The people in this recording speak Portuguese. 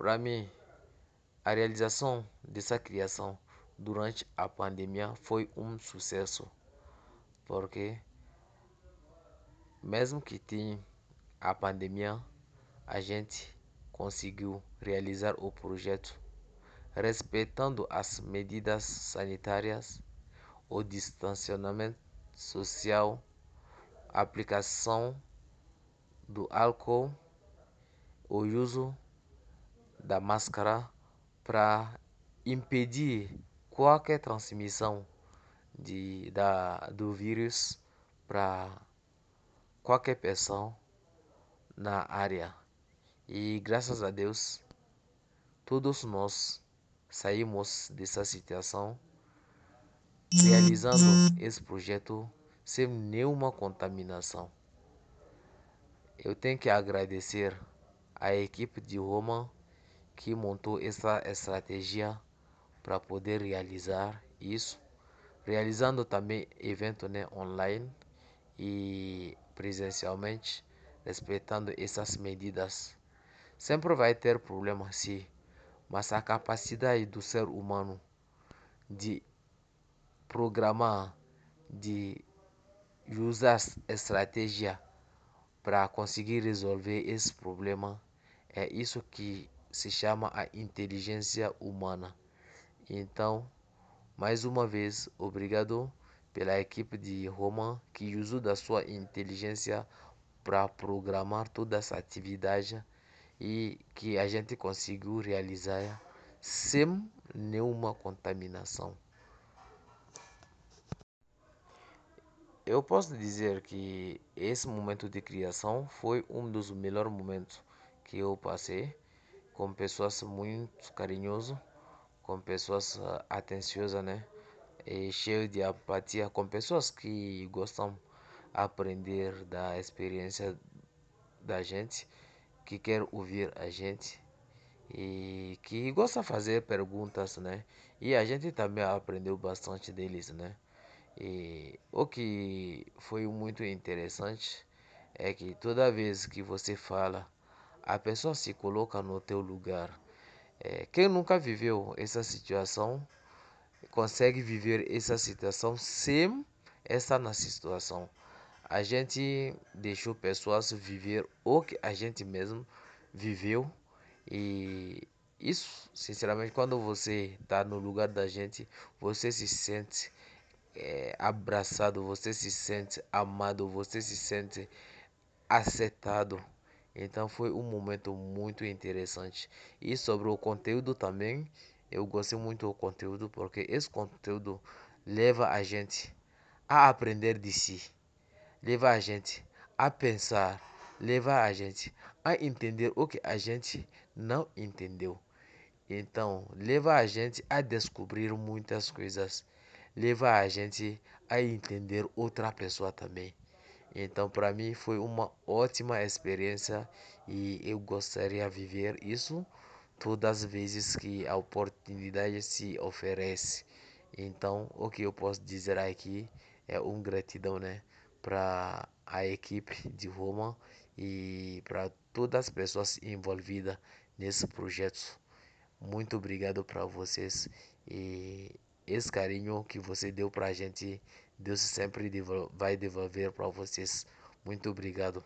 para mim, a realização dessa criação durante a pandemia foi um sucesso, porque mesmo que tinha a pandemia, a gente conseguiu realizar o projeto respeitando as medidas sanitárias, o distanciamento social, aplicação do álcool, o uso da máscara para impedir qualquer transmissão de, da, do vírus para qualquer pessoa na área. E graças a Deus, todos nós saímos dessa situação realizando esse projeto sem nenhuma contaminação. Eu tenho que agradecer à equipe de Roma que montou essa estratégia para poder realizar isso, realizando também evento né, online e presencialmente, respeitando essas medidas. Sempre vai ter problemas, sim, mas a capacidade do ser humano de programar, de usar estratégia para conseguir resolver esse problema é isso que se chama a inteligência humana. Então, mais uma vez, obrigado pela equipe de Roma que usou da sua inteligência para programar toda essa atividade e que a gente conseguiu realizar sem nenhuma contaminação. Eu posso dizer que esse momento de criação foi um dos melhores momentos que eu passei com pessoas muito carinhosas, com pessoas uh, atenciosas, né? E cheio de apatia, com pessoas que gostam de aprender da experiência da gente, que quer ouvir a gente e que gosta de fazer perguntas, né? E a gente também aprendeu bastante deles, né? E o que foi muito interessante é que toda vez que você fala, a pessoa se coloca no teu lugar. É, quem nunca viveu essa situação consegue viver essa situação sem estar na situação. A gente deixou pessoas viver o que a gente mesmo viveu e isso, sinceramente, quando você está no lugar da gente, você se sente é, abraçado, você se sente amado, você se sente aceitado. Então foi um momento muito interessante. E sobre o conteúdo também, eu gostei muito do conteúdo porque esse conteúdo leva a gente a aprender de si, leva a gente a pensar, leva a gente a entender o que a gente não entendeu. Então, leva a gente a descobrir muitas coisas leva a gente a entender outra pessoa também. Então, para mim foi uma ótima experiência e eu gostaria de viver isso todas as vezes que a oportunidade se oferece. Então, o que eu posso dizer aqui é um gratidão, né, para a equipe de Roma e para todas as pessoas envolvidas nesse projeto. Muito obrigado para vocês e esse carinho que você deu para a gente, Deus sempre vai devolver para vocês. Muito obrigado.